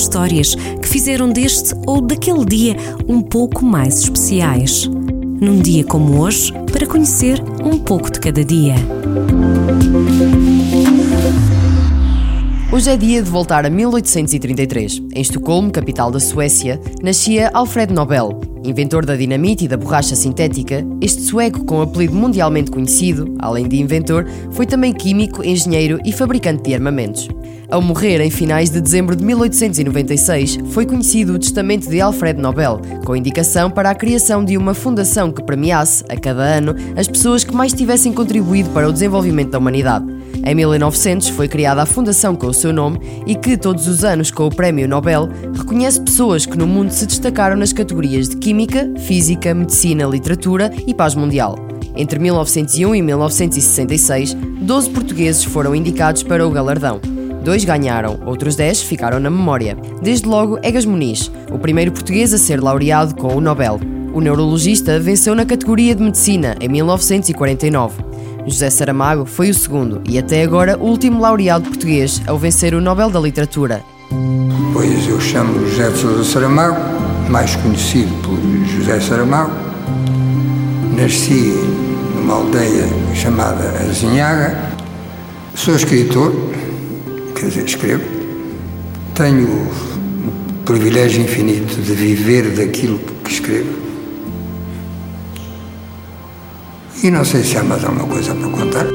histórias que fizeram deste ou daquele dia um pouco mais especiais. Num dia como hoje, para conhecer um pouco de cada dia. Hoje é dia de voltar a 1833. Em Estocolmo, capital da Suécia, nascia Alfred Nobel. Inventor da dinamite e da borracha sintética, este sueco com apelido mundialmente conhecido, além de inventor, foi também químico, engenheiro e fabricante de armamentos. Ao morrer em finais de dezembro de 1896, foi conhecido o testamento de Alfred Nobel, com indicação para a criação de uma fundação que premiasse, a cada ano, as pessoas que mais tivessem contribuído para o desenvolvimento da humanidade. Em 1900 foi criada a fundação com o seu nome e que, todos os anos, com o Prémio Nobel, reconhece pessoas que no mundo se destacaram nas categorias de Química, Física, Medicina, Literatura e Paz Mundial. Entre 1901 e 1966, 12 portugueses foram indicados para o galardão. Dois ganharam, outros 10 ficaram na memória. Desde logo, Egas Muniz, o primeiro português a ser laureado com o Nobel. O neurologista venceu na categoria de Medicina em 1949. José Saramago foi o segundo e até agora o último laureado português ao vencer o Nobel da Literatura. Pois eu chamo José de Sousa Saramago, mais conhecido por José Saramago. Nasci numa aldeia chamada Azinhaga. Sou escritor, quer dizer, escrevo. Tenho o privilégio infinito de viver daquilo que escrevo E não sei se há mais alguma coisa para contar.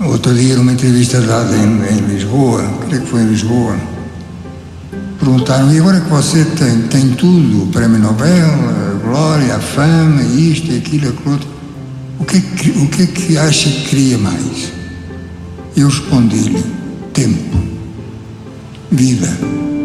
Outro dia, numa entrevista dada em, em Lisboa, creio que foi em Lisboa, perguntaram: e agora que você tem, tem tudo, o Prémio Nobel, a glória, a fama, isto, aquilo, aquilo outro, o que, é que, o que é que acha que queria mais? Eu respondi-lhe: tempo, vida.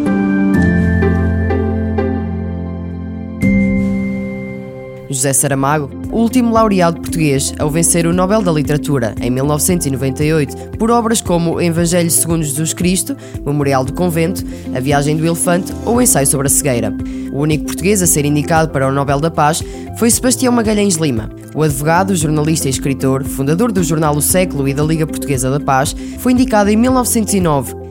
José Saramago, o último laureado português ao vencer o Nobel da Literatura em 1998 por obras como Evangelho segundo Jesus Cristo, Memorial do Convento, A Viagem do Elefante ou Ensaio sobre a Cegueira. O único português a ser indicado para o Nobel da Paz foi Sebastião Magalhães Lima. O advogado, jornalista e escritor, fundador do jornal O Século e da Liga Portuguesa da Paz, foi indicado em 1909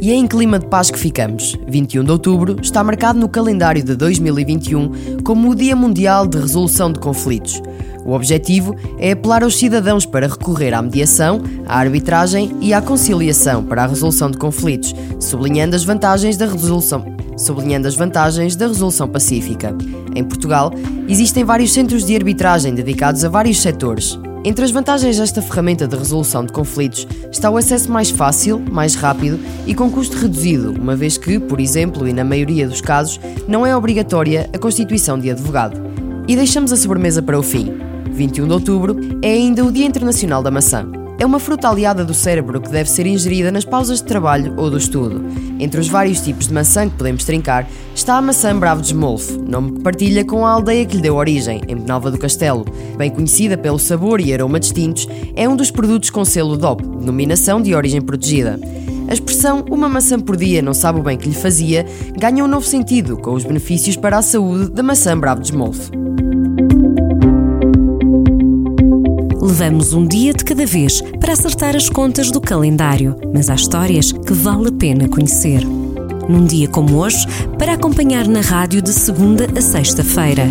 e é em clima de paz que ficamos. 21 de outubro está marcado no calendário de 2021 como o Dia Mundial de Resolução de Conflitos. O objetivo é apelar aos cidadãos para recorrer à mediação, à arbitragem e à conciliação para a resolução de conflitos, sublinhando as vantagens da resolução sublinhando as vantagens da resolução pacífica. Em Portugal, existem vários centros de arbitragem dedicados a vários setores, entre as vantagens desta ferramenta de resolução de conflitos está o acesso mais fácil, mais rápido e com custo reduzido, uma vez que, por exemplo, e na maioria dos casos, não é obrigatória a constituição de advogado. E deixamos a sobremesa para o fim. 21 de outubro é ainda o Dia Internacional da Maçã. É uma fruta aliada do cérebro que deve ser ingerida nas pausas de trabalho ou do estudo. Entre os vários tipos de maçã que podemos trincar está a maçã Bravo de Smolf, nome que partilha com a aldeia que lhe deu origem, em Penalva do Castelo. Bem conhecida pelo sabor e aroma distintos, é um dos produtos com selo DOP, denominação de origem protegida. A expressão uma maçã por dia não sabe o bem que lhe fazia ganha um novo sentido com os benefícios para a saúde da maçã Bravo de Smolf. Levamos um dia de cada vez para acertar as contas do calendário, mas há histórias que vale a pena conhecer. Num dia como hoje, para acompanhar na rádio de segunda a sexta-feira.